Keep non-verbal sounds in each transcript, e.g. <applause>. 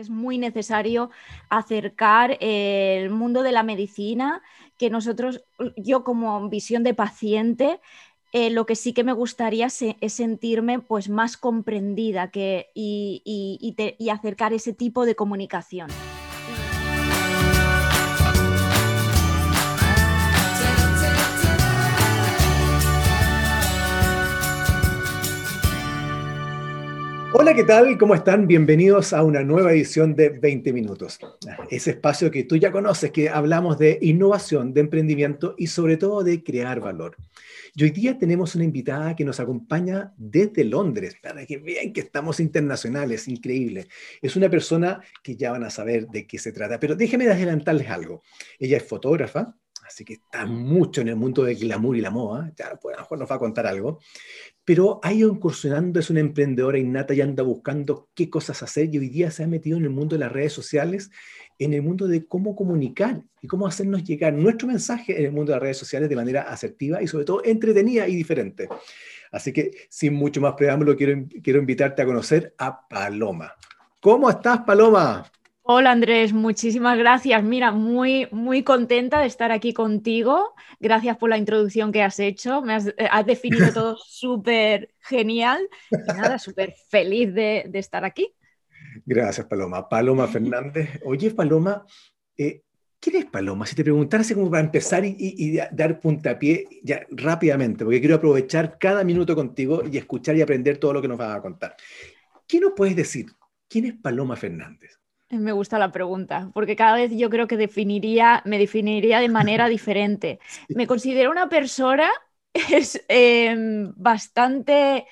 es muy necesario acercar el mundo de la medicina, que nosotros, yo como visión de paciente, eh, lo que sí que me gustaría es sentirme pues, más comprendida que, y acercar ese tipo de comunicación. Hola, ¿qué tal? ¿Cómo están? Bienvenidos a una nueva edición de 20 Minutos. Ese espacio que tú ya conoces, que hablamos de innovación, de emprendimiento y sobre todo de crear valor. Y hoy día tenemos una invitada que nos acompaña desde Londres. Para que vean que estamos internacionales, increíble. Es una persona que ya van a saber de qué se trata, pero déjenme adelantarles algo. Ella es fotógrafa, así que está mucho en el mundo del glamour y la moda, ya pues, a lo mejor nos va a contar algo, pero ha ido incursionando, es una emprendedora innata y anda buscando qué cosas hacer y hoy día se ha metido en el mundo de las redes sociales, en el mundo de cómo comunicar y cómo hacernos llegar nuestro mensaje en el mundo de las redes sociales de manera asertiva y sobre todo entretenida y diferente. Así que sin mucho más preámbulo, quiero, quiero invitarte a conocer a Paloma. ¿Cómo estás, Paloma? Hola Andrés, muchísimas gracias. Mira, muy, muy contenta de estar aquí contigo. Gracias por la introducción que has hecho. Me has, eh, definido <laughs> todo súper genial. Y nada, súper feliz de, estar aquí. Gracias, Paloma. Paloma Fernández. Oye, Paloma, eh, ¿quién es Paloma? Si te preguntara así como para empezar y, y, dar puntapié ya rápidamente, porque quiero aprovechar cada minuto contigo y escuchar y aprender todo lo que nos vas a contar. ¿Qué nos puedes decir? ¿Quién es Paloma Fernández? Me gusta la pregunta, porque cada vez yo creo que definiría, me definiría de manera <laughs> diferente. Me considero una persona <laughs> es, em, bastante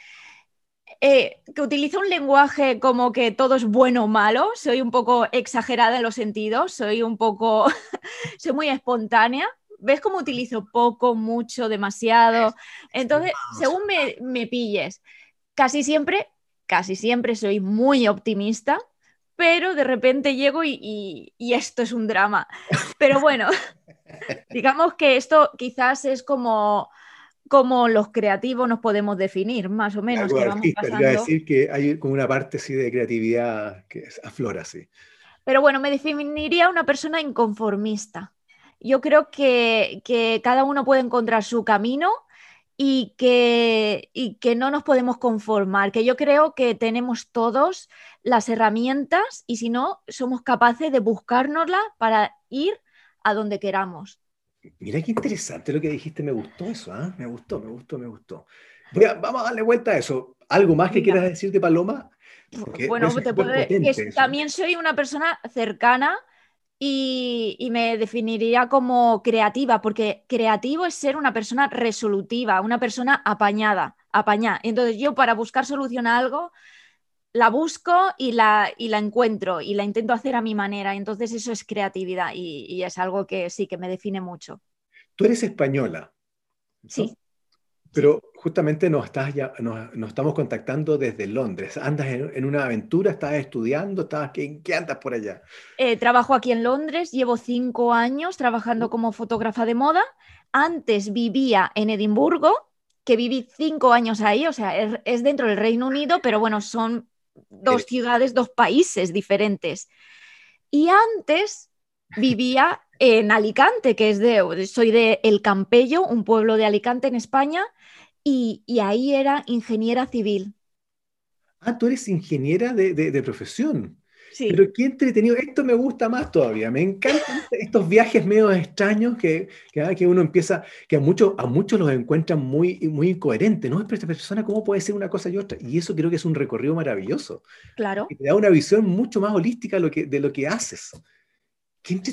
eh, que utiliza un lenguaje como que todo es bueno o malo. Soy un poco exagerada en los sentidos, soy un poco, <laughs> soy muy espontánea. ¿Ves cómo utilizo poco, mucho, demasiado? Entonces, según me, me pilles, casi siempre, casi siempre soy muy optimista pero de repente llego y, esto es un drama. Pero bueno, <laughs> digamos que esto quizás es como, como los creativos nos podemos definir, más o menos. que vamos pasando. decir que hay como una parte así de creatividad que aflora, sí. Pero bueno, me definiría una persona inconformista. Yo creo que, que cada uno puede encontrar su camino y que, y que no nos podemos conformar, que yo creo que tenemos todos las herramientas y si no, somos capaces de buscárnoslas para ir a donde queramos. Mira qué interesante lo que dijiste, me gustó eso, ¿ah? me gustó, me gustó, me gustó. vamos a darle vuelta a eso. ¿Algo más que quieras decir de Paloma? bueno, te puedo, que también soy una persona cercana y, me definiría como creativa, porque creativo es ser una persona resolutiva, una persona apañada, apañada. Entonces yo para buscar solución a algo, la busco y la, y la encuentro y la intento hacer a mi manera. Entonces eso es creatividad y, es algo que sí, que me define mucho. Tú eres española. Sí. Pero justamente nos, estás ya, nos, estamos contactando desde Londres. ¿Andas en, una aventura? ¿Estás estudiando? ¿Estás, qué, qué andas por allá? Eh, trabajo aquí en Londres, llevo cinco años trabajando como fotógrafa de moda. Antes vivía en Edimburgo, que viví cinco años ahí, o sea, es, dentro del Reino Unido, pero bueno, son dos ciudades, dos países diferentes. Y antes vivía en Alicante, que es de, soy de El Campello, un pueblo de Alicante en España, y, ahí era ingeniera civil. Ah, tú eres ingeniera de, profesión. Sí. Pero qué entretenido, esto me gusta más todavía, me encantan <laughs> estos viajes medio extraños que, que, que, uno empieza, que a muchos, a muchos los encuentran muy, muy incoherentes, ¿no? Pero esta persona, ¿cómo puede ser una cosa y otra? Y eso creo que es un recorrido maravilloso. Claro. Y te da una visión mucho más holística lo que, de lo que haces.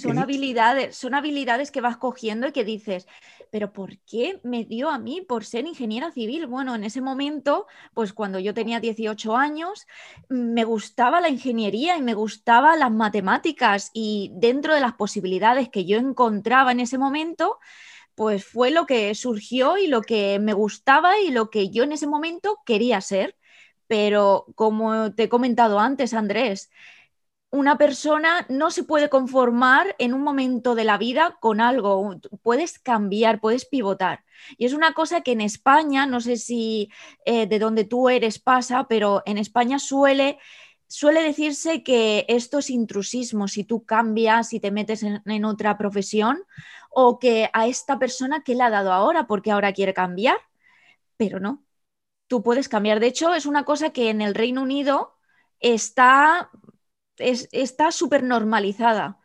Son habilidades, son habilidades que vas cogiendo y que dices, pero ¿por qué me dio a mí por ser ingeniera civil? Bueno, en ese momento, pues cuando yo tenía 18 años, me gustaba la ingeniería y me gustaban las matemáticas y dentro de las posibilidades que yo encontraba en ese momento, pues fue lo que surgió y lo que me gustaba y lo que yo en ese momento quería ser. Pero como te he comentado antes, Andrés, una persona no se puede conformar en un momento de la vida con algo, puedes cambiar, puedes pivotar. Y es una cosa que en España, no sé si eh, de donde tú eres pasa, pero en España suele suele decirse que esto es intrusismo si tú cambias y te metes en, otra profesión o que a esta persona que le ha dado ahora porque ahora quiere cambiar, pero no, tú puedes cambiar. De hecho, es una cosa que en el Reino Unido está está súper normalizada.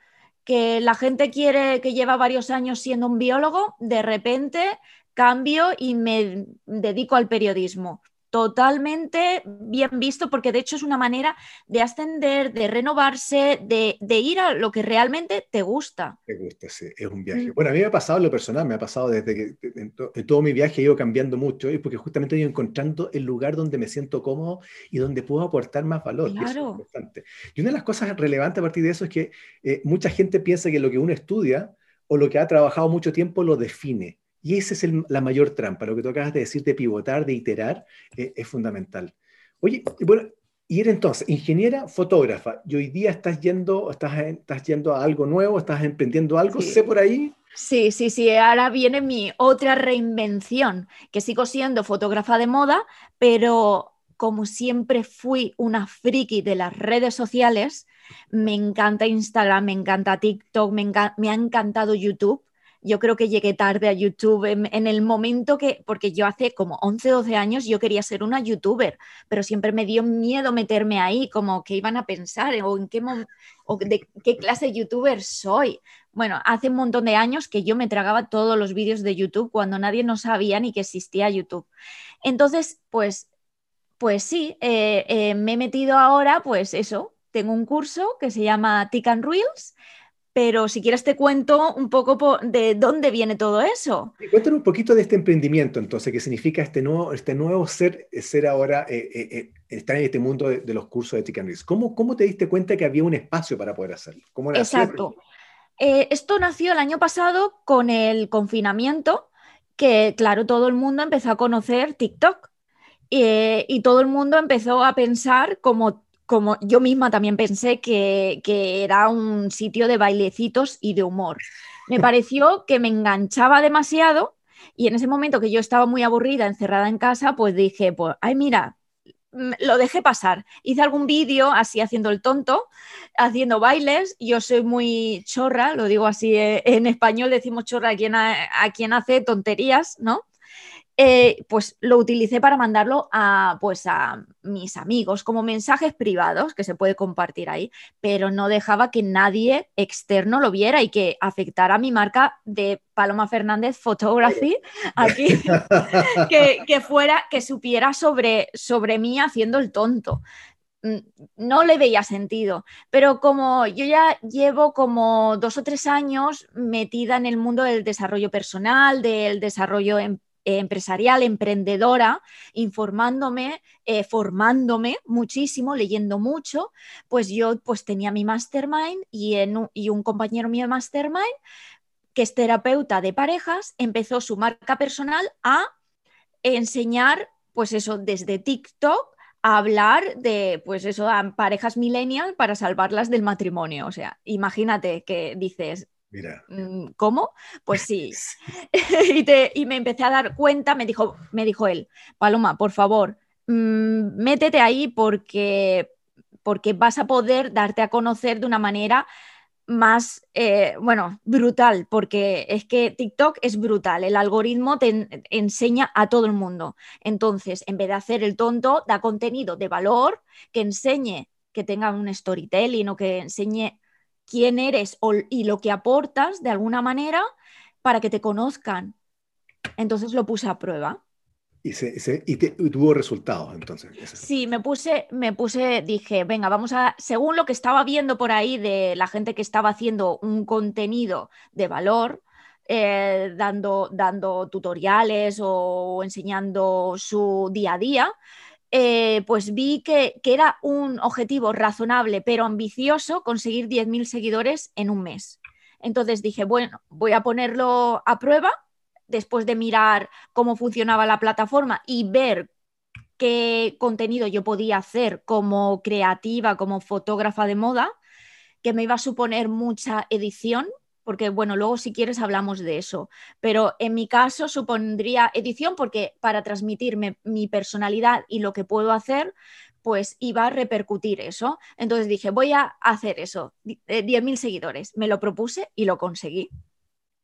Que la gente quiere que lleva varios años siendo un biólogo, de repente cambio y me dedico al periodismo totalmente bien visto porque de hecho es una manera de ascender, de renovarse, de, ir a lo que realmente te gusta. Te gusta, sí, es un viaje. Bueno, a mí me ha pasado en lo personal, me ha pasado desde que en, todo mi viaje he ido cambiando mucho y porque justamente he ido encontrando el lugar donde me siento cómodo y donde puedo aportar más valor. Claro. Y una de las cosas relevantes a partir de eso es que eh, mucha gente piensa que lo que uno estudia o lo que ha trabajado mucho tiempo lo define. Y esa es la mayor trampa, lo que tú acabas de decir de pivotar, de iterar, eh, es fundamental. Oye, bueno, y era entonces ingeniera fotógrafa, y hoy día estás yendo, estás, estás yendo a algo nuevo, estás emprendiendo algo, sé por ahí. Sí, sí, sí, ahora viene mi otra reinvención, que sigo siendo fotógrafa de moda, pero como siempre fui una friki de las redes sociales, me encanta Instagram, me encanta TikTok, me, me ha encantado YouTube yo creo que llegué tarde a YouTube en, el momento que, porque yo hace como 11, 12 años yo quería ser una youtuber, pero siempre me dio miedo meterme ahí, como que iban a pensar o en qué, o de qué clase de youtuber soy. Bueno, hace un montón de años que yo me tragaba todos los vídeos de YouTube cuando nadie no sabía ni que existía YouTube. Entonces, pues, pues sí, eh, eh, me he metido ahora, pues eso, tengo un curso que se llama Tick and Reels pero si quieres te cuento un poco de dónde viene todo eso. Cuéntanos un poquito de este emprendimiento, entonces, qué significa este nuevo, este nuevo ser, ser ahora, eh, eh, eh, estar en este mundo de, los cursos de Tick ¿Cómo, ¿Cómo te diste cuenta que había un espacio para poder hacerlo? ¿Cómo Exacto. esto nació el año pasado con el confinamiento, que claro, todo el mundo empezó a conocer TikTok. y todo el mundo empezó a pensar como como yo misma también pensé que, era un sitio de bailecitos y de humor. Me <laughs> pareció que me enganchaba demasiado y en ese momento que yo estaba muy aburrida, encerrada en casa, pues dije, pues, ay, mira, lo dejé pasar. Hice algún vídeo así haciendo el tonto, haciendo bailes. Yo soy muy chorra, lo digo así eh, en español, decimos chorra a quien, a quien hace tonterías, ¿no? Eh, pues lo utilicé para mandarlo a, pues a mis amigos como mensajes privados que se puede compartir ahí, pero no dejaba que nadie externo lo viera y que afectara a mi marca de Paloma Fernández Photography aquí, <laughs> que, fuera, que supiera sobre, sobre mí haciendo el tonto mm, no le veía sentido. Pero como yo ya llevo como dos o tres años metida en el mundo del desarrollo personal, del desarrollo en empresarial, emprendedora, informándome, eh, formándome muchísimo, leyendo mucho, pues yo pues tenía mi mastermind y, en y un compañero mío de mastermind, que es terapeuta de parejas, empezó su marca personal a enseñar, pues eso, desde TikTok a hablar de, pues eso, a parejas millennial para salvarlas del matrimonio. O sea, imagínate que dices, Mira. Mm, ¿Cómo? Pues sí. <laughs> <laughs> y, me empecé a dar cuenta, me dijo, me dijo él, Paloma, por favor, mm, métete ahí porque, porque vas a poder darte a conocer de una manera más, eh, bueno, brutal, porque es que TikTok es brutal, el algoritmo te enseña a todo el mundo. Entonces, en vez de hacer el tonto, da contenido de valor que enseñe, que tenga un storytelling o que enseñe quién eres y lo que aportas de alguna manera para que te conozcan. Entonces lo puse a prueba. Y, tuvo resultados entonces. Sí, me puse, me puse, dije, venga, vamos a, según lo que estaba viendo por ahí de la gente que estaba haciendo un contenido de valor, eh, dando, dando tutoriales o enseñando su día a día, eh, pues vi que, era un objetivo razonable pero ambicioso conseguir 10.000 seguidores en un mes. Entonces dije, bueno, voy a ponerlo a prueba después de mirar cómo funcionaba la plataforma y ver qué contenido yo podía hacer como creativa, como fotógrafa de moda, que me iba a suponer mucha edición porque bueno, luego si quieres hablamos de eso, pero en mi caso supondría edición porque para transmitirme mi personalidad y lo que puedo hacer, pues iba a repercutir eso. Entonces dije, voy a hacer eso, 10.000 seguidores. Me lo propuse y lo conseguí.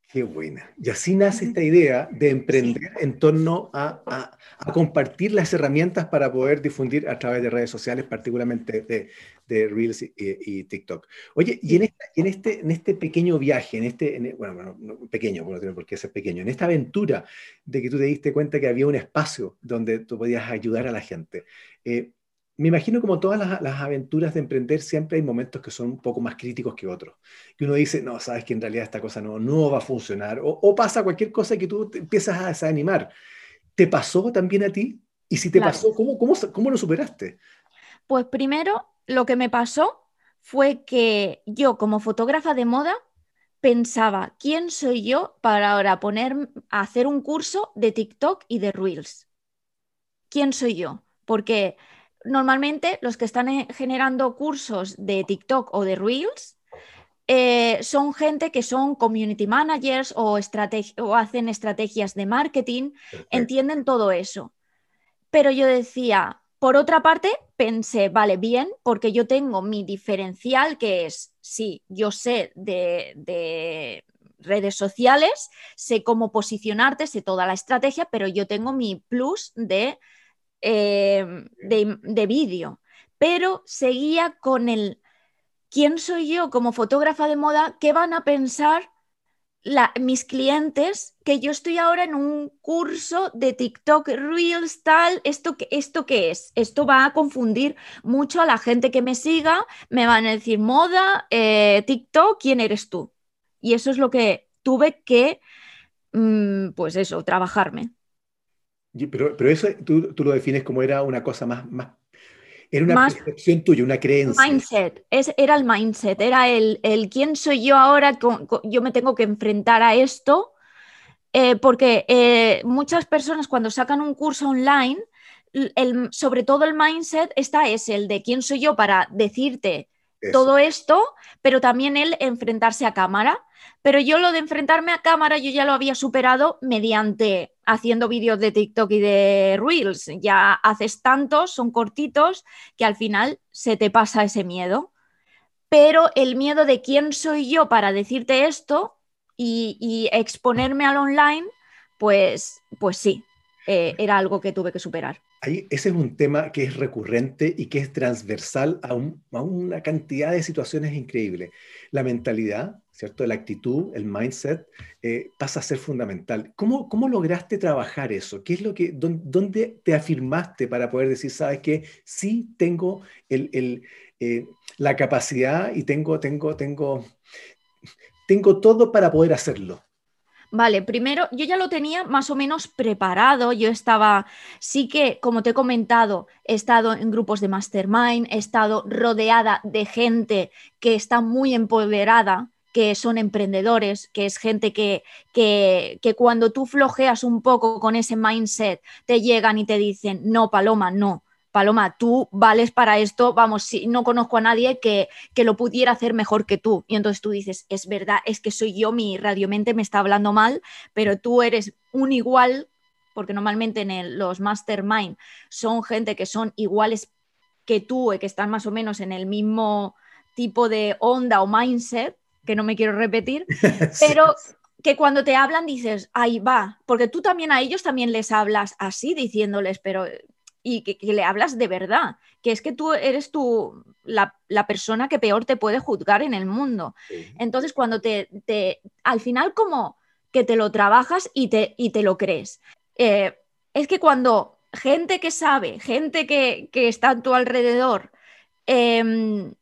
Qué buena. Y así nace esta idea de emprender en torno a, compartir las herramientas para poder difundir a través de redes sociales, particularmente de, Reels y, TikTok. Oye, y en, este, en este pequeño viaje, en este, bueno, pequeño, bueno, no tiene por qué ser pequeño, en esta aventura de que tú te diste cuenta que había un espacio donde tú podías ayudar a la gente, eh, me imagino como todas las, aventuras de emprender, siempre hay momentos que son un poco más críticos que otros. Que uno dice, no, sabes que en realidad esta cosa no, no va a funcionar. O, pasa cualquier cosa que tú empiezas a desanimar. ¿Te pasó también a ti? Y si te pasó, ¿cómo, cómo, cómo lo superaste? Pues primero, lo que me pasó fue que yo como fotógrafa de moda pensaba, ¿quién soy yo para ahora poner a hacer un curso de TikTok y de Reels? ¿Quién soy yo? Porque normalmente los que están eh, generando cursos de TikTok o de Reels eh, son gente que son community managers o, o hacen estrategias de marketing, entienden todo eso. Pero yo decía, por otra parte, pensé, vale, bien, porque yo tengo mi diferencial que es, sí, yo sé de, de redes sociales, sé cómo posicionarte, sé toda la estrategia, pero yo tengo mi plus de Em, de, vídeo, pero seguía con el quién soy yo como fotógrafa de moda, qué van a pensar mis clientes que yo estoy ahora en un curso de TikTok Reels tal, ¿esto, ¿esto qué es? Esto va a confundir mucho a la gente que me siga, me van a decir moda, eh, TikTok, ¿quién eres tú? Y eso es lo que tuve que, mm, pues eso, trabajarme. Pero, pero eso tú, tú, lo defines como era una cosa más, más era una percepción tuya, una creencia. Mindset, es, era el mindset, era el, el quién soy yo ahora, yo me tengo que enfrentar a esto, eh, porque eh, muchas personas cuando sacan un curso online, el, sobre todo el mindset está es el de quién soy yo para decirte todo esto, pero también el enfrentarse a cámara. Pero yo lo de enfrentarme a cámara, yo ya lo había superado mediante haciendo vídeos de TikTok y de Reels. Ya haces tantos, son cortitos, que al final se te pasa ese miedo. Pero el miedo de quién soy yo para decirte esto y, exponerme al online, pues, pues sí, eh, era algo que tuve que superar. Ahí, ese es un tema que es recurrente y que es transversal a, a una cantidad de situaciones increíbles. La mentalidad, ¿cierto? La actitud, el mindset, eh, pasa a ser fundamental. ¿Cómo, ¿Cómo, lograste trabajar eso? ¿Qué es lo que, dónde, te afirmaste para poder decir, sabes que sí tengo el, el, eh, la capacidad y tengo, tengo, tengo, tengo todo para poder hacerlo? Vale, primero yo ya lo tenía más o menos preparado, yo estaba, sí que, como te he comentado, he estado en grupos de mastermind, he estado rodeada de gente que está muy empoderada, que son emprendedores, que es gente que, que, que, cuando tú flojeas un poco con ese mindset, te llegan y te dicen, no, Paloma, no. Paloma, tú vales para esto, vamos, si no conozco a nadie que, que, lo pudiera hacer mejor que tú. Y entonces tú dices, es verdad, es que soy yo, mi radiomente me está hablando mal, pero tú eres un igual, porque normalmente en los mastermind son gente que son iguales que tú y que están más o menos en el mismo tipo de onda o mindset, que no me quiero repetir, <laughs> pero que cuando te hablan dices, ahí va, porque tú también a ellos también les hablas así, diciéndoles, pero y que, le hablas de verdad, que es que tú eres tú la, persona que peor te puede juzgar en el mundo. Entonces, cuando te, te, al final como que te lo trabajas y te, y te lo crees. Eh, es que cuando gente que sabe, gente que, está a tu alrededor, em,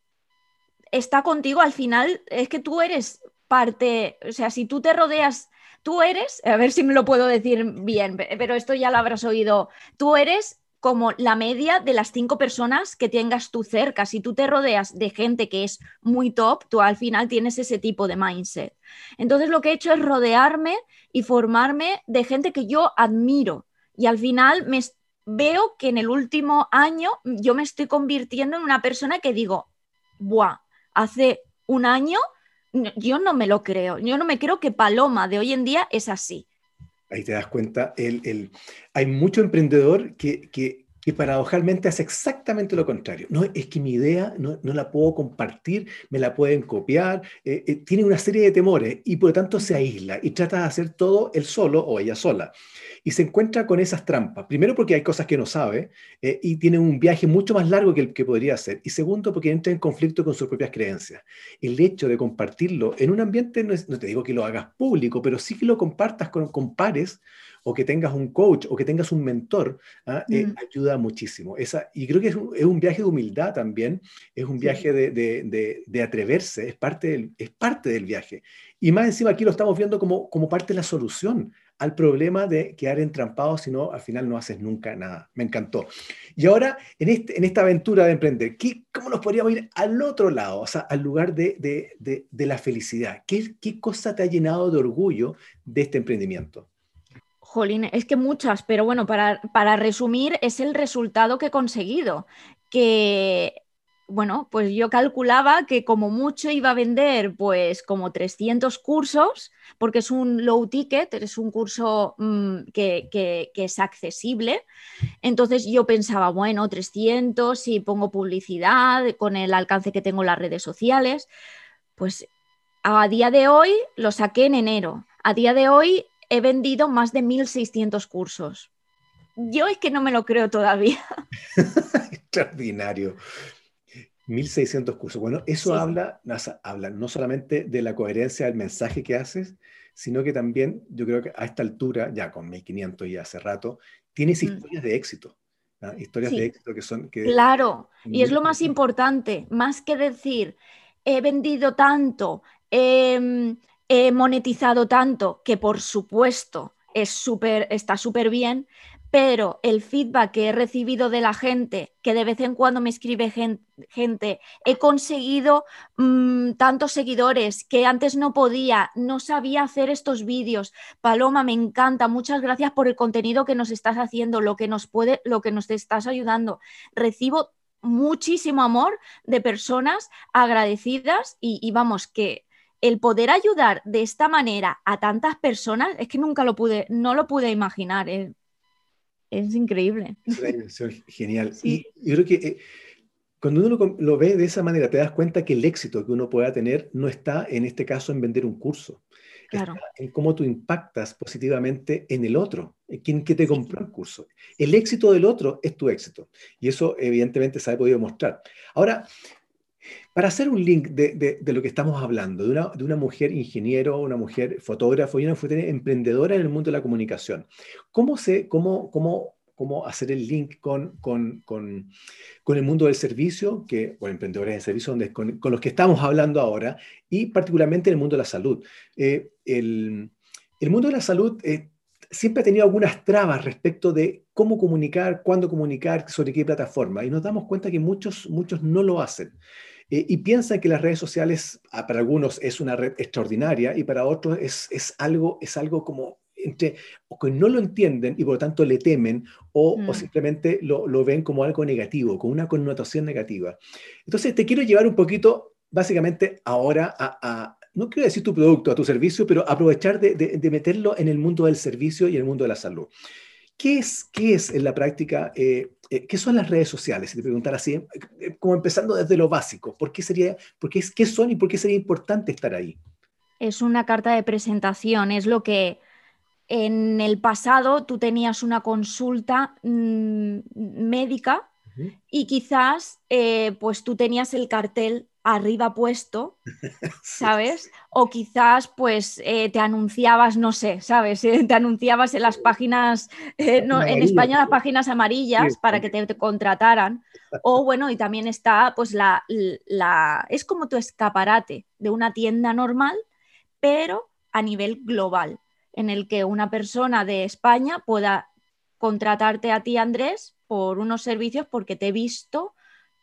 está contigo, al final es que tú eres parte, o sea, si tú te rodeas, tú eres, a ver si me lo puedo decir bien, pero esto ya lo habrás oído, tú eres como la media de las cinco personas que tengas tú cerca. Si tú te rodeas de gente que es muy top, tú al final tienes ese tipo de mindset. Entonces lo que he hecho es rodearme y formarme de gente que yo admiro. Y al final me veo que en el último año yo me estoy convirtiendo en una persona que digo, buah, hace un año, yo no me lo creo, yo no me creo que Paloma de hoy en día es así. Ahí te das cuenta, el, hay mucho emprendedor que, que paradojalmente hace exactamente lo contrario. No, es que mi idea no, la puedo compartir, me la pueden copiar, eh, eh, tiene una serie de temores y por lo tanto se aísla y trata de hacer todo él solo o ella sola. Y se encuentra con esas trampas. Primero porque hay cosas que no sabe eh, y tiene un viaje mucho más largo que el que podría hacer. Y segundo porque entra en conflicto con sus propias creencias. El hecho de compartirlo en un ambiente, no, no te digo que lo hagas público, pero sí que lo compartas con, con pares o que tengas un coach o que tengas un mentor, ¿ah? eh, mm. ayuda muchísimo. Esa, y creo que es un, viaje de humildad también, es un viaje de, atreverse, es parte, del, es parte del viaje. Y más encima aquí lo estamos viendo como, como parte de la solución al problema de quedar entrampado si no, al final no haces nunca nada. Me encantó. Y ahora, en, este, en esta aventura de emprender, ¿qué, ¿cómo nos podríamos ir al otro lado, o sea, al lugar de, de, de la felicidad? ¿Qué, ¿Qué cosa te ha llenado de orgullo de este emprendimiento? Es que muchas, pero bueno, para, para resumir, es el resultado que he conseguido. Que, bueno, pues yo calculaba que como mucho iba a vender pues como 300 cursos, porque es un low ticket, es un curso mm, que, que, es accesible. Entonces yo pensaba, bueno, 300 si pongo publicidad con el alcance que tengo en las redes sociales. Pues a día de hoy lo saqué en enero. A día de hoy he vendido más de 1.600 cursos. Yo es que no me lo creo todavía. <laughs> Extraordinario. 1.600 cursos. Bueno, eso habla, habla no solamente de la coherencia del mensaje que haces, sino que también yo creo que a esta altura, ya con 1.500 y hace rato, tienes mm. historias de éxito. Historias de éxito que son... claro, y es lo más importante, más que decir, he vendido tanto, eh, he monetizado tanto que por supuesto es super, está súper bien, pero el feedback que he recibido de la gente, que de vez en cuando me escribe gente, he conseguido mm, tantos seguidores que antes no podía, no sabía hacer estos vídeos. Paloma, me encanta, muchas gracias por el contenido que nos estás haciendo, lo que nos puede, lo que nos estás ayudando. Recibo muchísimo amor de personas agradecidas y vamos, que el poder ayudar de esta manera a tantas personas es que nunca lo pude, no lo pude imaginar. Es, increíble. Es una dimensión genial. Y yo creo que eh, cuando uno lo, ve de esa manera, te das cuenta que el éxito que uno pueda tener no está, en este caso, en vender un curso. Claro. en cómo tú impactas positivamente en el otro, en quien que te compró el curso. El éxito del otro es tu éxito. Y eso, evidentemente, se ha podido mostrar. Ahora, para hacer un link de, lo que estamos hablando, de una, mujer ingeniero, una mujer fotógrafo y una mujer emprendedora en el mundo de la comunicación, ¿cómo, se, cómo, cómo, cómo hacer el link con, con, el mundo del servicio, que, o emprendedores de servicio, donde, con, los que estamos hablando ahora, y particularmente en el mundo de la salud? Eh, el, mundo de la salud eh, siempre ha tenido algunas trabas respecto de cómo comunicar, cuándo comunicar, sobre qué plataforma, y nos damos cuenta que muchos, muchos no lo hacen. Eh, y piensan que las redes sociales, ah, para algunos es una red extraordinaria y para otros es, es algo, es algo como entre, o que no lo entienden y por lo tanto le temen o, o mm. simplemente lo, lo, ven como algo negativo, con una connotación negativa. Entonces te quiero llevar un poquito, básicamente, ahora a, a no quiero decir tu producto, a tu servicio, pero aprovechar de, de, de, meterlo en el mundo del servicio y en el mundo de la salud. ¿Qué es, qué es en la práctica, eh, eh, qué son las redes sociales? Si te preguntara así, eh, como empezando desde lo básico, ¿por qué, sería, por qué, qué son y por qué sería importante estar ahí? Es una carta de presentación, es lo que en el pasado tú tenías una consulta mm, médica y quizás pues tú tenías el cartel arriba puesto, <laughs> ¿sabes? O quizás pues eh, te anunciabas, no sé, ¿sabes? Eh, te anunciabas en las páginas, eh, en España las páginas amarillas para que te, contrataran. O bueno, y también está pues la, la, es como tu escaparate de una tienda normal, pero a nivel global, en el que una persona de España pueda contratarte a ti, Andrés, por unos servicios porque te he visto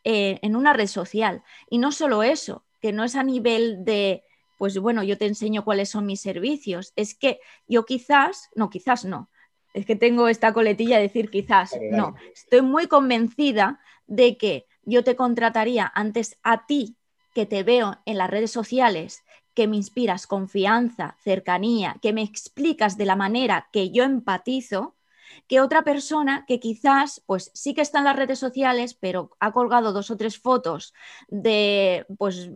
eh, en una red social. Y no solo eso, que no es a nivel de, pues bueno, yo te enseño cuáles son mis servicios, es que yo quizás, no, quizás no, es que tengo esta coletilla de decir quizás, no, estoy muy convencida de que yo te contrataría antes a ti que te veo en las redes sociales, que me inspiras confianza, cercanía, que me explicas de la manera que yo empatizo, que otra persona que quizás, pues sí que está en las redes sociales, pero ha colgado dos o tres fotos de, pues,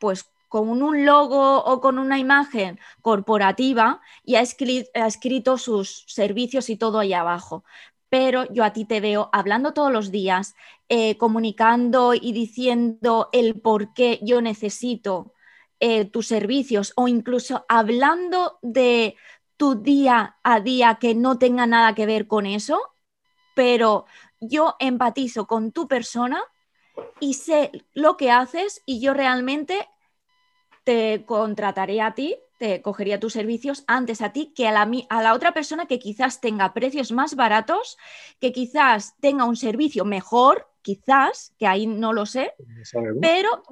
pues con un logo o con una imagen corporativa y ha escrito, ha escrito sus servicios y todo ahí abajo. Pero yo a ti te veo hablando todos los días, eh, comunicando y diciendo el por qué yo necesito eh, tus servicios o incluso hablando de tu día a día que no tenga nada que ver con eso, pero yo empatizo con tu persona y sé lo que haces y yo realmente te contrataré a ti te cogería tus servicios antes a ti que a la, a la otra persona que quizás tenga precios más baratos, que quizás tenga un servicio mejor, quizás, que ahí no lo sé, pero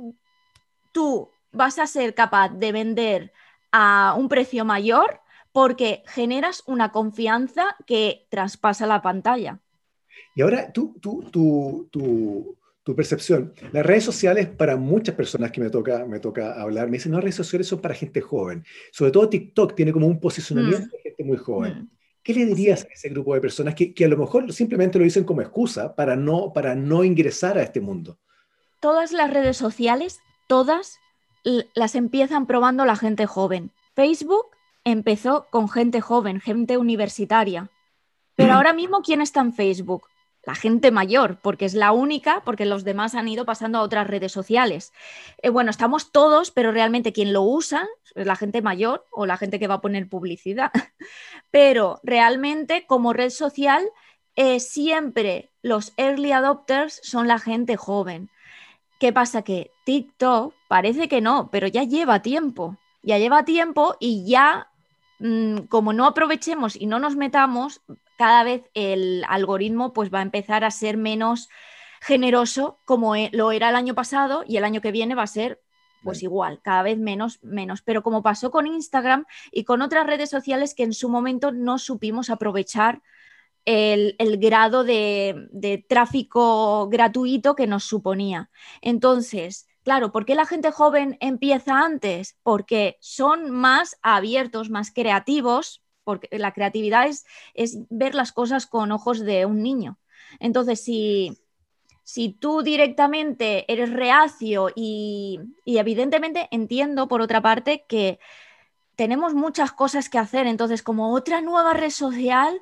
tú vas a ser capaz de vender a un precio mayor porque generas una confianza que traspasa la pantalla. Y ahora tú, tú, tú, tú tu percepción. Las redes sociales, para muchas personas que me toca, me toca hablar, me dicen, no, las redes sociales son para gente joven. Sobre todo TikTok tiene como un posicionamiento mm. de gente muy joven. Mm. ¿Qué le dirías a ese grupo de personas que, que, a lo mejor simplemente lo dicen como excusa para no, para no ingresar a este mundo? Todas las redes sociales, todas las empiezan probando la gente joven. Facebook empezó con gente joven, gente universitaria. Pero ahora mismo, ¿quién está en Facebook? la gente mayor, porque es la única, porque los demás han ido pasando a otras redes sociales. Eh, bueno, estamos todos, pero realmente quien lo usa es la gente mayor o la gente que va a poner publicidad. <laughs> Pero realmente como red social, eh, siempre los early adopters son la gente joven. ¿Qué pasa? Que TikTok parece que no, pero ya lleva tiempo. Ya lleva tiempo y ya como no aprovechemos y no nos metamos, cada vez el algoritmo pues va a empezar a ser menos generoso como e, lo era el año pasado y el año que viene va a ser pues igual, cada vez menos, menos. Pero como pasó con Instagram y con otras redes sociales que en su momento no supimos aprovechar el, grado de, de, tráfico gratuito que nos suponía. Entonces, claro, ¿por qué la gente joven empieza antes? Porque son más abiertos, más creativos, porque la creatividad es, ver las cosas con ojos de un niño. Entonces, si, si tú directamente eres reacio y, y, evidentemente entiendo, por otra parte, que tenemos muchas cosas que hacer, entonces como otra nueva red social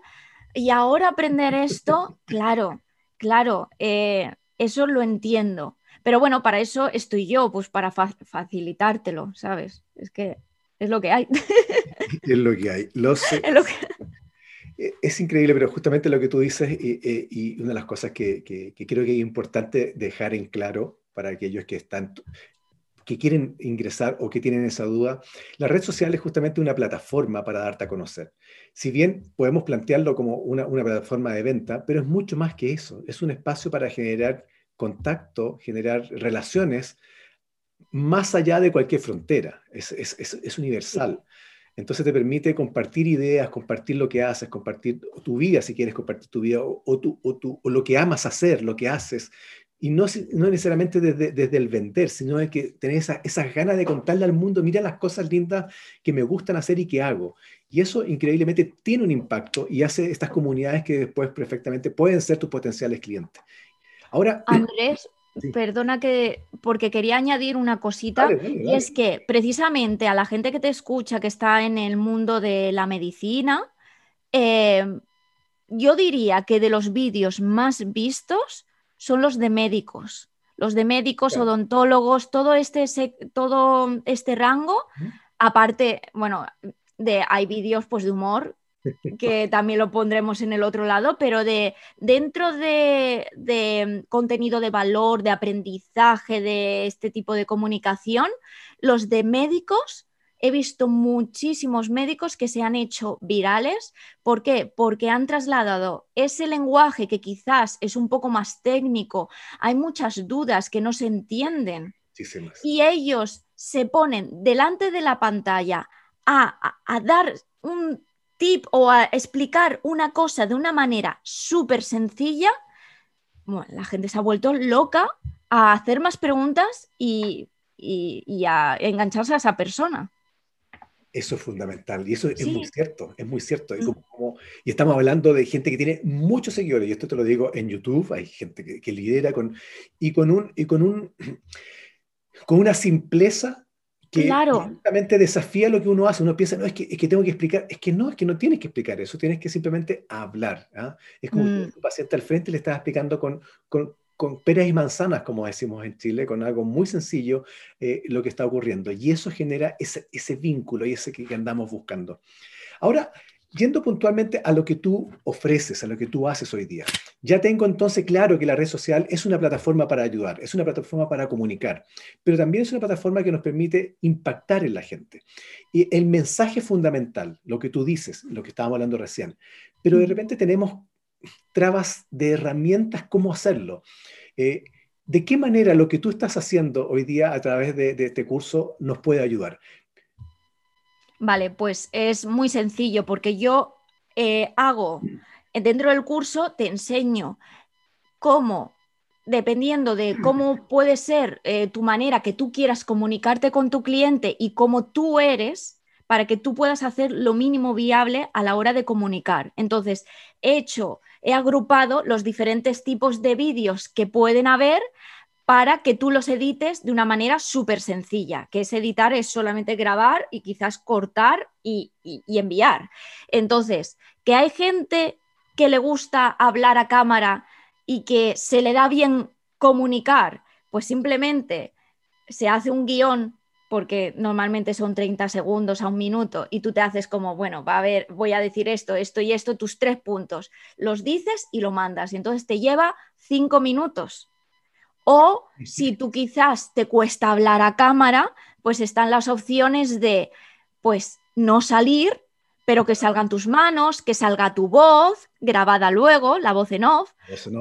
y ahora aprender esto, claro, claro, eh, eso lo entiendo. Pero bueno, para eso estoy yo, pues para facilitártelo, ¿sabes? Es que es lo que hay. <laughs> es lo que hay. E, es, increíble, pero justamente lo que tú dices y, una de las cosas que, creo que es importante dejar en claro para aquellos que están que quieren ingresar o que tienen esa duda, la red social es justamente una plataforma para darte a conocer. Si bien podemos plantearlo como una, una plataforma de venta, pero es mucho más que eso. Es un espacio para generar contacto, generar relaciones más allá de cualquier frontera, es, universal. Entonces te permite compartir ideas, compartir lo que haces, compartir tu vida, si quieres compartir tu vida, o, o, o, lo que amas hacer, lo que haces. Y no, no necesariamente desde, desde, el vender, sino de que tener esas esa ganas de contarle al mundo, mira las cosas lindas que me gustan hacer y que hago. Y eso increíblemente tiene un impacto y hace estas comunidades que después perfectamente pueden ser tus potenciales clientes. Ahora, <clears throat> Andrés, Perdona que, porque quería añadir una cosita, y es que precisamente a la gente que te escucha, que está en el mundo de la medicina, eh, yo diría que de los vídeos más vistos son los de médicos, los de médicos, odontólogos, todo este, todo este rango, aparte, bueno, de, hay vídeos pues de humor <laughs> que también lo pondremos en el otro lado, pero de dentro de, contenido de valor, de aprendizaje, de este tipo de comunicación, los de médicos, he visto muchísimos médicos que se han hecho virales. ¿Por qué? Porque han trasladado ese lenguaje que quizás es un poco más técnico, hay muchas dudas que no se entienden. Y ellos se ponen delante de la pantalla a, a dar un tip o a explicar una cosa de una manera súper sencilla, la gente se ha vuelto loca a hacer más preguntas y, a engancharse a esa persona. Eso es fundamental y eso es muy cierto, es muy cierto. Y, mm. y, estamos hablando de gente que tiene muchos seguidores, y esto te lo digo en YouTube, hay gente que, lidera con, y con, un, y con, un, <clears throat> con una simpleza que claro. desafía lo que uno hace. Uno piensa, no, es que, es que tengo que explicar, es que no, es que no tienes que explicar eso, tienes que simplemente hablar. ¿ah? Es como mm. un paciente al frente le estás explicando con, con, con peras y manzanas, como decimos en Chile, con algo muy sencillo, eh, lo que está ocurriendo. Y eso genera ese, ese vínculo y ese que, andamos buscando. Ahora, yendo puntualmente a lo que tú ofreces, a lo que tú haces hoy día, ya tengo entonces claro que la red social es una plataforma para ayudar, es una plataforma para comunicar, pero también es una plataforma que nos permite impactar en la gente. Y el mensaje fundamental, lo que tú dices, lo que estábamos hablando recién, pero de repente tenemos trabas de herramientas cómo hacerlo. Eh, ¿De qué manera lo que tú estás haciendo hoy día a través de, este curso nos puede ayudar? Vale, pues es muy sencillo porque yo eh, hago, dentro del curso te enseño cómo, dependiendo de cómo puede ser eh, tu manera que tú quieras comunicarte con tu cliente y cómo tú eres, para que tú puedas hacer lo mínimo viable a la hora de comunicar. Entonces, he hecho he agrupado los diferentes tipos de vídeos que pueden haber para que tú los edites de una manera súper sencilla, que es editar es solamente grabar y quizás cortar y, enviar. Entonces, que hay gente que le gusta hablar a cámara y que se le da bien comunicar, pues simplemente se hace un guion porque normalmente son 30 segundos a un minuto y tú te haces como, bueno, va a ver, voy a decir esto, esto y esto, tus tres puntos, los dices y lo mandas y entonces te lleva cinco minutos. O si tú quizás te cuesta hablar a cámara, pues están las opciones de, pues, no salir, pero que salgan tus manos, que salga tu voz grabada luego, la voz en off,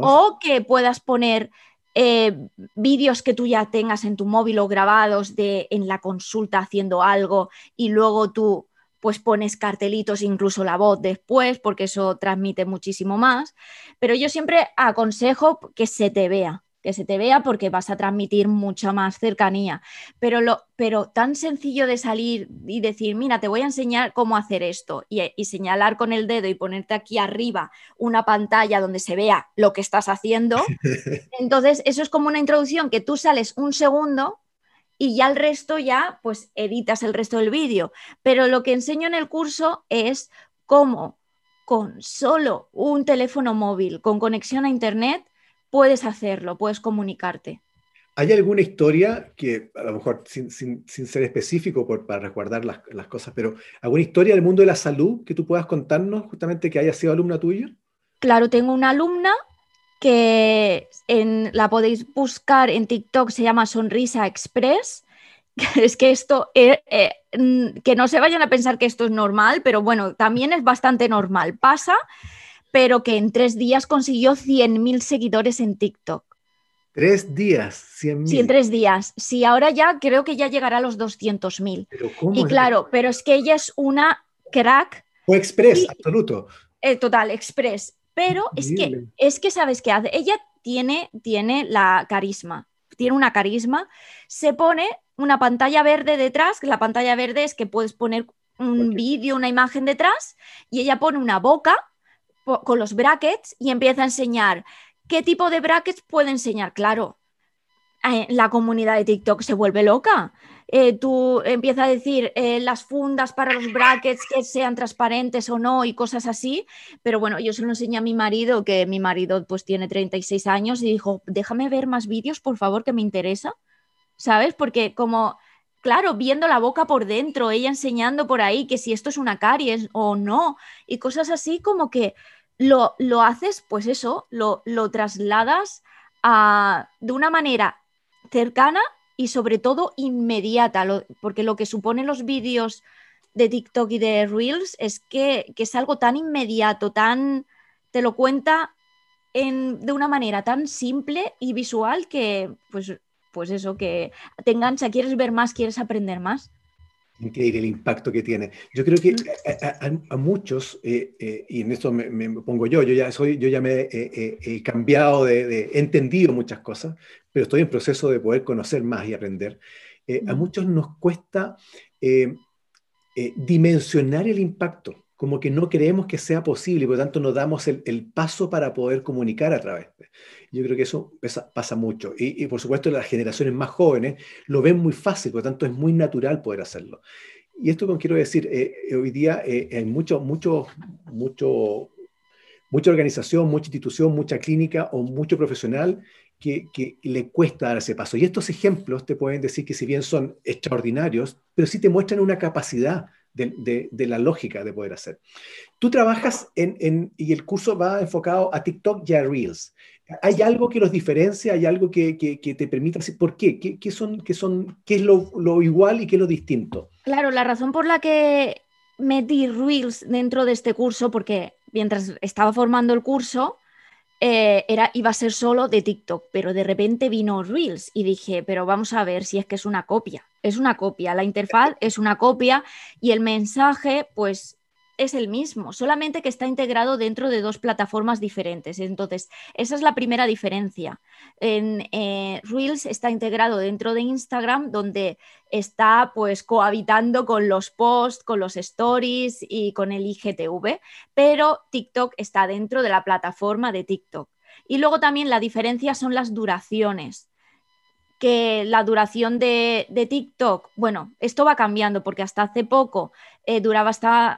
o que puedas poner eh, vídeos que tú ya tengas en tu móvil o grabados de en la consulta haciendo algo y luego tú pues pones cartelitos, incluso la voz después, porque eso transmite muchísimo más. Pero yo siempre aconsejo que se te vea, que se te vea porque vas a transmitir mucha más cercanía. Pero, lo, pero tan sencillo de salir y decir, mira, te voy a enseñar cómo hacer esto y, y, señalar con el dedo y ponerte aquí arriba una pantalla donde se vea lo que estás haciendo. <laughs> Entonces, eso es como una introducción que tú sales un segundo y ya el resto ya, pues editas el resto del vídeo. Pero lo que enseño en el curso es cómo con solo un teléfono móvil con conexión a Internet puedes hacerlo, puedes comunicarte. ¿Hay alguna historia que, a lo mejor sin, ser específico para resguardar las, cosas, pero alguna historia del mundo de la salud que tú puedas contarnos justamente que haya sido alumna tuya? Claro, tengo una alumna que la podéis buscar en TikTok, se llama Sonrisa Express. <laughs> Es que esto, eh, eh, que no se vayan a pensar que esto es normal, pero bueno, también es bastante normal. Pasa pero que en tres días consiguió 100.000 seguidores en TikTok. Tres días, 100.000. Sí, en tres días. Sí, ahora ya creo que ya llegará a los 200.000. Y claro, pero es que ella es una crack. O express, absoluto. Eh, total, express. Pero es que, es que, ¿sabes qué hace? Ella tiene, tiene la carisma, tiene una carisma, se pone una pantalla verde detrás, que la pantalla verde es que puedes poner un vídeo, una imagen detrás, y ella pone una boca con los brackets y empieza a enseñar qué tipo de brackets puede enseñar. Claro, eh, la comunidad de TikTok se vuelve loca. Eh, tú empiezas a decir eh, las fundas para los brackets que sean transparentes o no y cosas así, pero bueno, yo se lo enseñé a mi marido, que mi marido pues tiene 36 años y dijo, déjame ver más vídeos, por favor, que me interesa, ¿sabes? Porque como claro, viendo la boca por dentro, ella enseñando por ahí que si esto es una caries o no, y cosas así como que lo, lo haces, pues eso, lo, lo trasladas a, de una manera cercana y sobre todo inmediata, porque lo que suponen los vídeos de TikTok y de Reels es que, que, es algo tan inmediato, tan, te lo cuenta en, de una manera tan simple y visual que pues pues eso, que te engancha, quieres ver más, quieres aprender más. Increíble el impacto que tiene. Yo creo que a, muchos, eh, eh, y en esto me, pongo yo, yo ya, soy, yo ya me he cambiado, de, he entendido muchas cosas, pero estoy en proceso de poder conocer más y aprender. Eh, a muchos nos cuesta dimensionar el impacto, como que no creemos que sea posible, por lo tanto no damos el, paso para poder comunicar a través. Yo creo que eso pasa, mucho. Y, por supuesto las generaciones más jóvenes lo ven muy fácil, por lo tanto es muy natural poder hacerlo. Y esto con quiero decir, eh, hoy día eh, hay mucho, mucho, mucho, mucha organización, mucha institución, mucha clínica o mucho profesional que, que, le cuesta dar ese paso. Y estos ejemplos te pueden decir que si bien son extraordinarios, pero sí te muestran una capacidad de, de, la lógica de poder hacer. Tú trabajas en, en, y el curso va enfocado a TikTok y a Reels. ¿Hay algo que los diferencia? ¿Hay algo que, que, te permita por qué? ¿Qué, qué son, qué son, qué es lo, lo, igual y qué es lo distinto? Claro, la razón por la que metí Reels dentro de este curso, porque mientras estaba formando el curso, eh, era, iba a ser solo de TikTok, pero de repente vino Reels y dije, pero vamos a ver si es que es una copia. Es una copia, la interfaz es una copia y el mensaje, pues es el mismo, solamente que está integrado dentro de dos plataformas diferentes. Entonces, esa es la primera diferencia. En eh, Reels está integrado dentro de Instagram, donde está pues cohabitando con los posts, con los stories y con el IGTV, pero TikTok está dentro de la plataforma de TikTok. Y luego también la diferencia son las duraciones que la duración de, TikTok, bueno, esto va cambiando porque hasta hace poco eh, duraba hasta,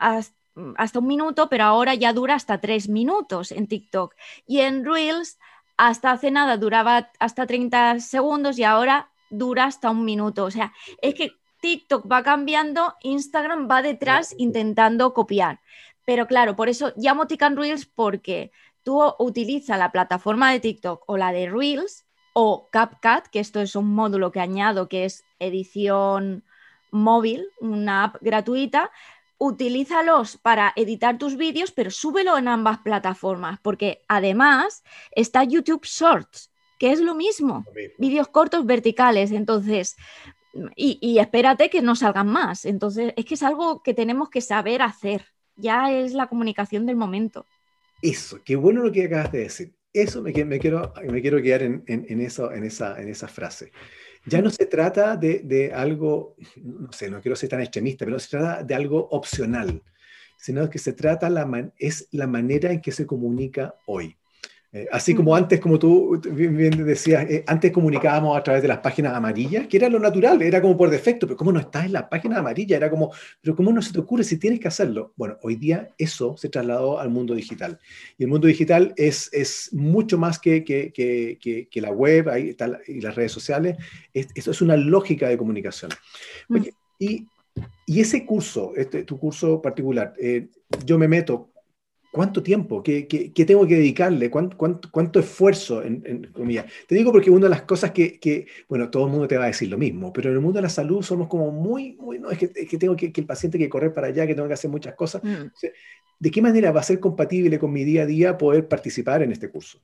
hasta un minuto, pero ahora ya dura hasta tres minutos en TikTok. Y en Reels, hasta hace nada duraba hasta 30 segundos y ahora dura hasta un minuto. O sea, es que TikTok va cambiando, Instagram va detrás intentando copiar. Pero claro, por eso llamo TikTok Reels porque tú utilizas la plataforma de TikTok o la de Reels o CapCut, que esto es un módulo que añado que es edición móvil, una app gratuita, utilízalos para editar tus vídeos, pero súbelo en ambas plataformas, porque además está YouTube Shorts, que es lo mismo, vídeos cortos verticales, entonces, y, espérate que no salgan más, entonces es que es algo que tenemos que saber hacer, ya es la comunicación del momento. Eso, qué bueno lo que acabas de decir. Eso me, me quiero, me quiero quedar en, eso, en, esa, en esa frase. Ya no se trata de, algo, no sé, no quiero ser tan extremista, pero se trata de algo opcional, sino que se trata, la es la manera en que se comunica hoy. Eh, así como antes, como tú bien, decías, eh, antes comunicábamos a través de las páginas amarillas, que era lo natural, era como por defecto, pero ¿cómo no estás en la página amarilla? Era como, pero ¿cómo no se te ocurre si tienes que hacerlo? Bueno, hoy día eso se trasladó al mundo digital. Y el mundo digital es, es mucho más que, que, que, que la web ahí y las redes sociales. eso es una lógica de comunicación. Mm. y, y, ese curso, este, tu curso particular, eh, yo me meto ¿Cuánto tiempo? ¿Qué, tengo que dedicarle? ¿Cuánto, esfuerzo? En, comillas? Te digo porque una de las cosas que, bueno, todo el mundo te va a decir lo mismo, pero en el mundo de la salud somos como muy, muy no, es que, tengo que, el paciente que correr para allá, que tengo que hacer muchas cosas. Mm. ¿De qué manera va a ser compatible con mi día a día poder participar en este curso?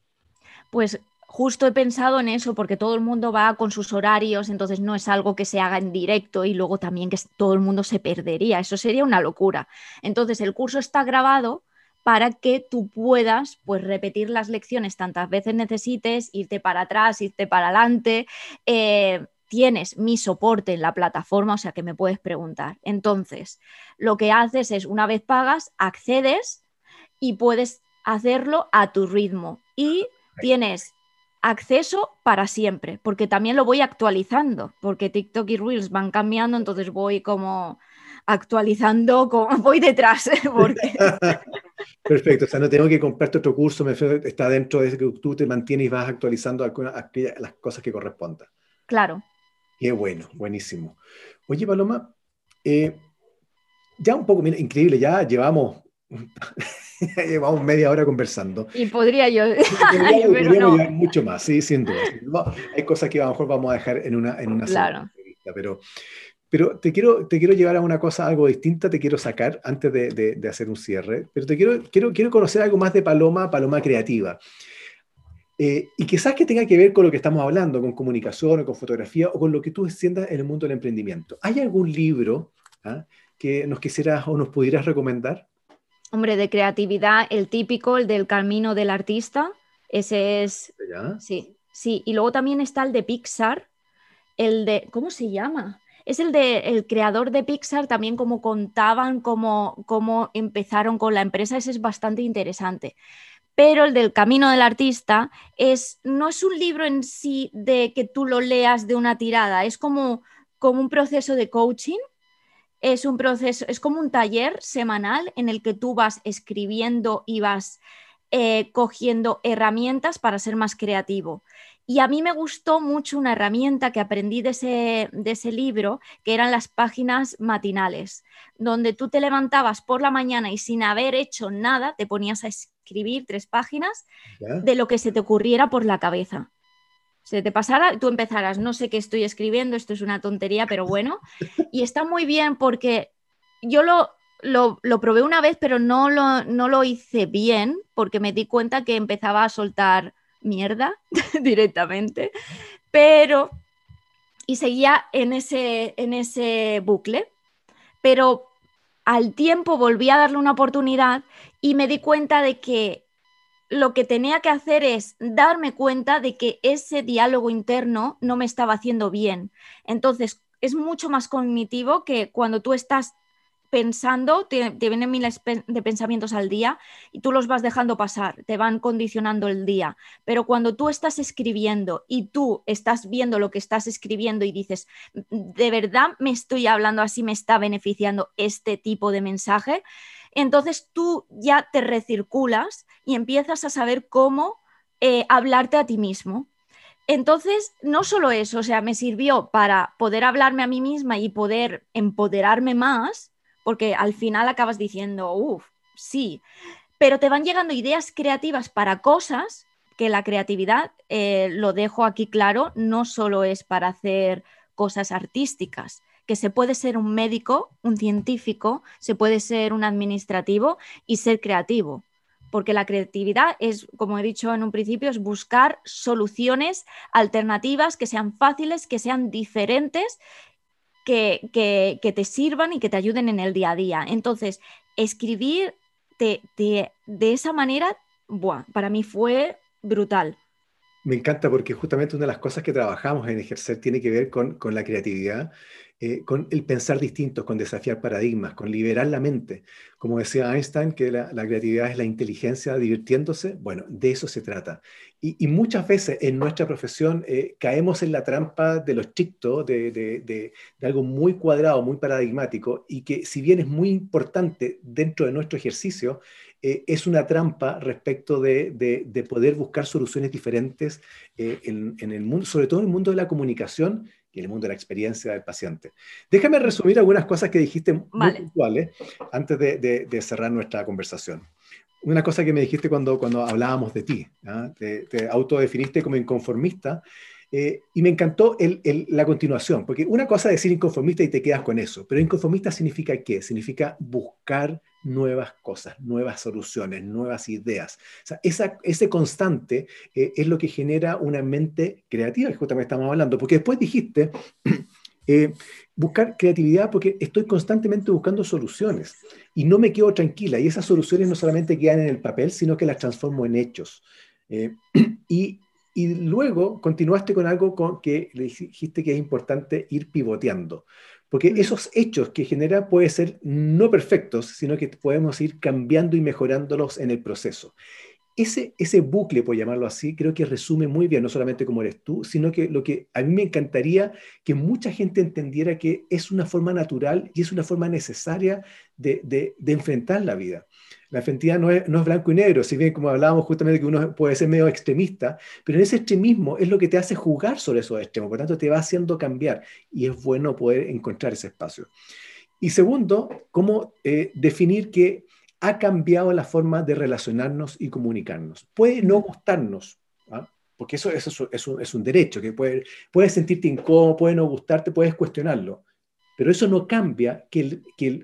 Pues justo he pensado en eso porque todo el mundo va con sus horarios, entonces no es algo que se haga en directo y luego también que todo el mundo se perdería, eso sería una locura. Entonces el curso está grabado para que tú puedas pues, repetir las lecciones tantas veces necesites, irte para atrás, irte para adelante. Eh, tienes mi soporte en la plataforma, o sea que me puedes preguntar. Entonces, lo que haces es, una vez pagas, accedes y puedes hacerlo a tu ritmo y tienes acceso para siempre, porque también lo voy actualizando, porque TikTok y Reels van cambiando, entonces voy como actualizando, como <laughs> voy detrás. <laughs> Porque... <laughs> Perfecto, o sea, no tengo que comprarte otro curso, me está dentro de que tú te mantienes y vas actualizando las cosas que correspondan. Claro. Qué bueno, buenísimo. Oye, Paloma, eh, ya un poco, mira, increíble, ya llevamos, llevamos media hora conversando. Y podría yo, podríamos, mucho más, sí, sin duda. Hay cosas que a lo mejor vamos a dejar en una, en una claro. entrevista, pero pero te quiero, te quiero llevar a una cosa algo distinta, te quiero sacar antes de, de, hacer un cierre, pero te quiero, quiero, quiero conocer algo más de Paloma, Paloma Creativa. Eh, y quizás que tenga que ver con lo que estamos hablando, con comunicación o con fotografía o con lo que tú sientas en el mundo del emprendimiento. ¿Hay algún libro ah, que nos quisieras o nos pudieras recomendar? Hombre, de creatividad, el típico, el del camino del artista. Ese es. Sí, sí. Y luego también está el de Pixar, el de. ¿Cómo se llama? Es el de el creador de Pixar, también como contaban cómo, cómo empezaron con la empresa, ese es bastante interesante. Pero el del camino del artista es, no es un libro en sí de que tú lo leas de una tirada, es como, como un proceso de coaching es un proceso, es como un taller semanal en el que tú vas escribiendo y vas eh, cogiendo herramientas para ser más creativo. Y a mí me gustó mucho una herramienta que aprendí de ese, de ese libro, que eran las páginas matinales, donde tú te levantabas por la mañana y sin haber hecho nada, te ponías a escribir tres páginas de lo que se te ocurriera por la cabeza. Se te pasara, tú empezarás, no sé qué estoy escribiendo, esto es una tontería, pero bueno. <laughs> Y está muy bien porque yo lo, lo, lo, probé una vez, pero no lo, no lo hice bien porque me di cuenta que empezaba a soltar mierda <laughs> directamente, pero y seguía en ese, en ese bucle, pero al tiempo volví a darle una oportunidad y me di cuenta de que lo que tenía que hacer es darme cuenta de que ese diálogo interno no me estaba haciendo bien. Entonces, es mucho más cognitivo que cuando tú estás pensando, te, vienen miles de pensamientos al día y tú los vas dejando pasar, te van condicionando el día. Pero cuando tú estás escribiendo y tú estás viendo lo que estás escribiendo y dices, ¿de verdad me estoy hablando así, me está beneficiando este tipo de mensaje? Entonces tú ya te recirculas y empiezas a saber cómo eh, hablarte a ti mismo. Entonces, no solo eso, o sea, me sirvió para poder hablarme a mí misma y poder empoderarme más, porque al final acabas diciendo, uff, sí, pero te van llegando ideas creativas para cosas que la creatividad, eh, lo dejo aquí claro, no solo es para hacer cosas artísticas, que se puede ser un médico, un científico, se puede ser un administrativo y ser creativo. Porque la creatividad es, como he dicho en un principio, es buscar soluciones alternativas que sean fáciles, que sean diferentes que, te sirvan y que te ayuden en el día a día. Entonces, escribir de esa manera, para mí fue brutal. Me encanta porque justamente una de las cosas que trabajamos en ejercer tiene que ver con, la creatividad eh, con el pensar distinto, con desafiar paradigmas, con liberar la mente. Como decía Einstein, que la, creatividad es la inteligencia divirtiéndose, bueno, de eso se trata. Y, muchas veces en nuestra profesión eh, caemos en la trampa de los chictos, de, de, algo muy cuadrado, muy paradigmático, y que si bien es muy importante dentro de nuestro ejercicio, eh, es una trampa respecto de, poder buscar soluciones diferentes en, en, el mundo, sobre todo en el mundo de la comunicación y en el mundo de la experiencia del paciente. Déjame resumir algunas cosas que dijiste muy puntuales antes de, cerrar nuestra conversación. Una cosa que me dijiste cuando, cuando hablábamos de ti, ¿ah? te, autodefiniste como inconformista eh, y me encantó la continuación, porque una cosa es decir inconformista y te quedas con eso, pero inconformista significa qué? Significa buscar nuevas cosas, nuevas soluciones, nuevas ideas. O sea, esa, ese constante eh, es lo que genera una mente creativa, que justamente estamos hablando, porque después dijiste, <clears throat> eh, buscar creatividad porque estoy constantemente buscando soluciones y no me quedo tranquila y esas soluciones no solamente quedan en el papel, sino que las transformo en hechos. Eh, <clears throat> y, y, luego continuaste con algo con que le dijiste que es importante ir pivoteando. Porque esos hechos que genera pueden ser no perfectos, sino que podemos ir cambiando y mejorándolos en el proceso. Ese, ese bucle, por llamarlo así, creo que resume muy bien, no solamente cómo eres tú, sino que lo que a mí me encantaría que mucha gente entendiera que es una forma natural y es una forma necesaria de, de, de enfrentar la vida la efectividad no es, no es, blanco y negro, si bien como hablábamos justamente que uno puede ser medio extremista, pero en ese extremismo es lo que te hace jugar sobre esos extremos, por tanto te va haciendo cambiar y es bueno poder encontrar ese espacio. Y segundo, cómo eh, definir que ha cambiado la forma de relacionarnos y comunicarnos. Puede no gustarnos, ¿ah? porque eso, eso es, un, es, un, derecho, que puede, puedes sentirte incómodo, puede no gustarte, puedes cuestionarlo, pero eso no cambia que,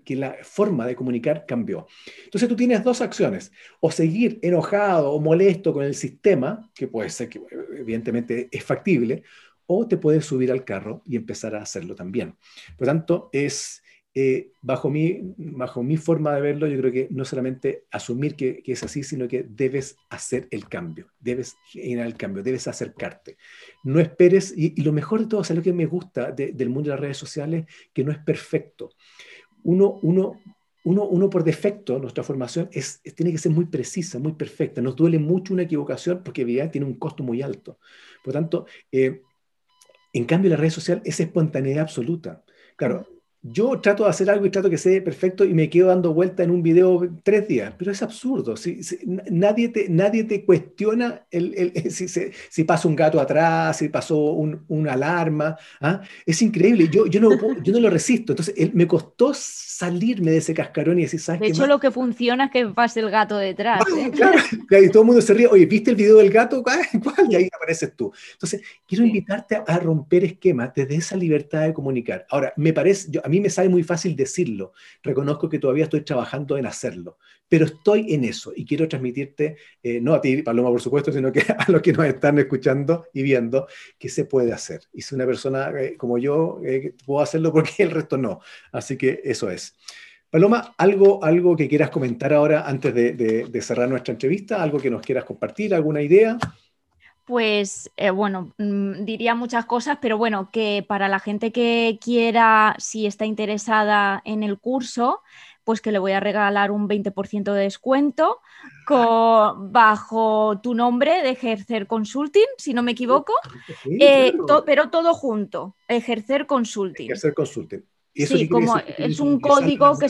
la forma de comunicar cambió. Entonces tú tienes dos acciones, o seguir enojado o molesto con el sistema, que puede ser que evidentemente es factible, o te puedes subir al carro y empezar a hacerlo también. Por lo tanto, es, eh, bajo, mi, bajo mi forma de verlo, yo creo que no solamente asumir que, es así, sino que debes hacer el cambio, debes generar el cambio, debes acercarte. No esperes, y, lo mejor de todo, es lo que me gusta del mundo de las redes sociales, que no es perfecto. Uno, uno, uno, uno por defecto, nuestra formación es, tiene que ser muy precisa, muy perfecta. Nos duele mucho una equivocación porque evidentemente tiene un costo muy alto. Por tanto, eh, en cambio, la red social es espontaneidad absoluta. Claro, yo trato de hacer algo y trato que sea perfecto y me quedo dando vuelta en un video tres días, pero es absurdo. Si, nadie, te, nadie te cuestiona el, el, <laughs> si, si, pasa un gato atrás, si pasó un, una alarma. ¿ah? Es increíble, yo, yo, no, yo no lo resisto. Entonces, me costó salirme de ese cascarón y decir, ¿sabes De hecho, lo que funciona es que pase el gato detrás. ¿eh? Claro, <laughs> y todo el mundo se ríe, oye, ¿viste el video del gato? <laughs> Y ahí apareces tú. Entonces, quiero invitarte a romper esquemas desde esa libertad de comunicar. Ahora, me parece, yo, a mí me sale muy fácil decirlo. Reconozco que todavía estoy trabajando en hacerlo, pero estoy en eso y quiero transmitirte, eh, no a ti, Paloma, por supuesto, sino que <laughs> a los que nos están escuchando y viendo, que se puede hacer. Y si una persona eh, como yo puedo hacerlo porque el resto no. Así que eso es. Paloma, ¿algo, algo que quieras comentar ahora antes de cerrar nuestra entrevista? ¿Algo que nos quieras compartir? ¿Alguna idea? Pues eh, bueno, mm, diría muchas cosas, pero bueno, que para la gente que quiera, si está interesada en el curso, pues que le voy a regalar un 20% de descuento bajo tu nombre de Ejercer Consulting, si no me equivoco, eh, pero todo junto, Ejercer Consulting. Ejercer Consulting. Sí, como es un código que...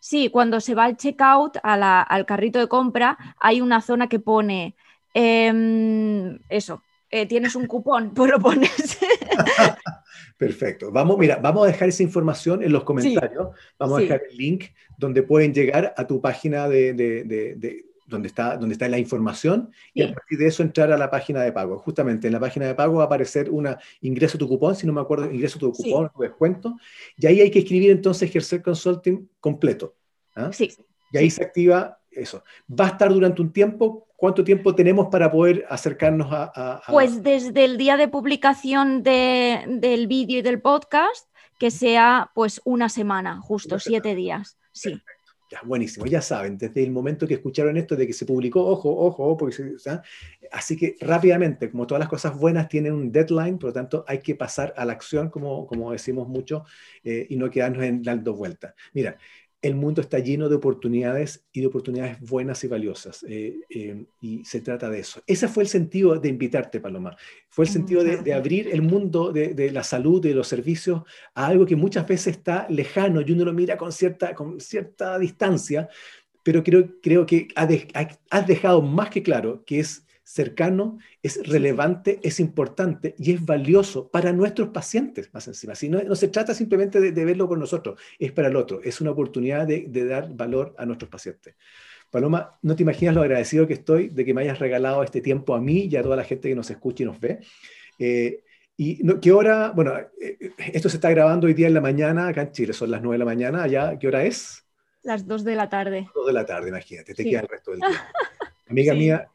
Sí, cuando se va al checkout, al carrito de compra, hay una zona que pone Em, eso, eh, tienes un cupón, <laughs> pues lo pones. <laughs> Perfecto. Vamos, mira, vamos a dejar esa información en los comentarios. vamos a dejar el link donde pueden llegar a tu página de, donde, está, donde está la información y a partir de eso entrar a la página de pago. Justamente en la página de pago va a aparecer una ingreso tu cupón, si no me acuerdo, ingreso tu cupón, tu descuento. Y ahí hay que escribir entonces ejercer consulting completo. ¿ah? Sí. Y ahí se activa eso. Va a estar durante un tiempo. ¿Cuánto tiempo tenemos para poder acercarnos a...? Pues desde el día de publicación del vídeo y del podcast, que sea pues una semana, justo siete días. Sí. Ya, buenísimo, ya saben, desde el momento que escucharon esto de que se publicó, ojo, ojo, porque así que rápidamente, como todas las cosas buenas tienen un deadline, por lo tanto hay que pasar a la acción, como, como decimos mucho, eh, y no quedarnos en dando vueltas. Mira, el mundo está lleno de oportunidades y de oportunidades buenas y valiosas. Eh, eh, y se trata de eso. Ese fue el sentido de invitarte, Paloma. Fue el sentido de, abrir el mundo de, la salud, de los servicios, a algo que muchas veces está lejano y uno lo mira con cierta, con cierta distancia, pero creo, creo que has dejado más que claro que es cercano, es relevante, es importante y es valioso para nuestros pacientes más encima. Si no, no se trata simplemente de, verlo por nosotros, es para el otro, es una oportunidad de, dar valor a nuestros pacientes. Paloma, no te imaginas lo agradecido que estoy de que me hayas regalado este tiempo a mí y a toda la gente que nos escucha y nos ve. Eh, y ¿qué hora? Bueno, eh, esto se está grabando hoy día en la mañana, acá en Chile son las 9 de la mañana, allá, ¿qué hora es? Las 2 de la tarde. 2 de la tarde, imagínate, te queda el resto del día. <laughs> Amiga mía,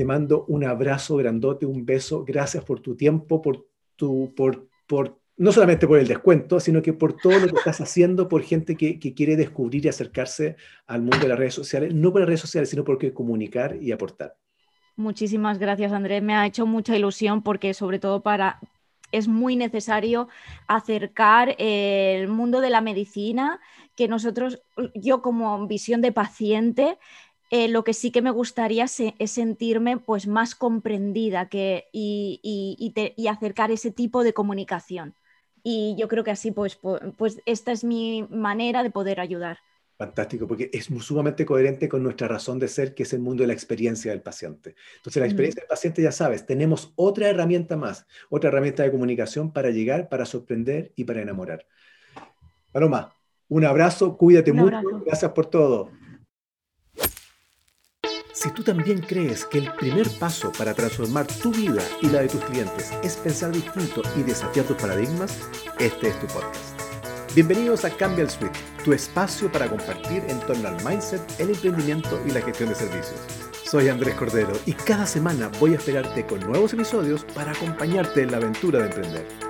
te mando un abrazo grandote, un beso. Gracias por tu tiempo, por tu, por, por, no solamente por el descuento, sino que por todo lo que estás haciendo por gente que, que, quiere descubrir y acercarse al mundo de las redes sociales, no por las redes sociales, sino porque comunicar y aportar. Muchísimas gracias, Andrés. Me ha hecho mucha ilusión porque sobre todo para es muy necesario acercar el mundo de la medicina, que nosotros, yo como visión de paciente, eh, lo que sí que me gustaría es sentirme pues, más comprendida que, y, acercar ese tipo de comunicación. Y yo creo que así, pues, pues, esta es mi manera de poder ayudar. Fantástico, porque es sumamente coherente con nuestra razón de ser, que es el mundo de la experiencia del paciente. Entonces, la experiencia del paciente, ya sabes, tenemos otra herramienta más, otra herramienta de comunicación para llegar, para sorprender y para enamorar. Paloma, un abrazo, cuídate mucho, gracias por todo. Si tú también crees que el primer paso para transformar tu vida y la de tus clientes es pensar distinto y desafiar tus paradigmas, este es tu podcast. Bienvenidos a Cambia el Switch, tu espacio para compartir en torno al mindset, el emprendimiento y la gestión de servicios. Soy Andrés Cordero y cada semana voy a esperarte con nuevos episodios para acompañarte en la aventura de emprender.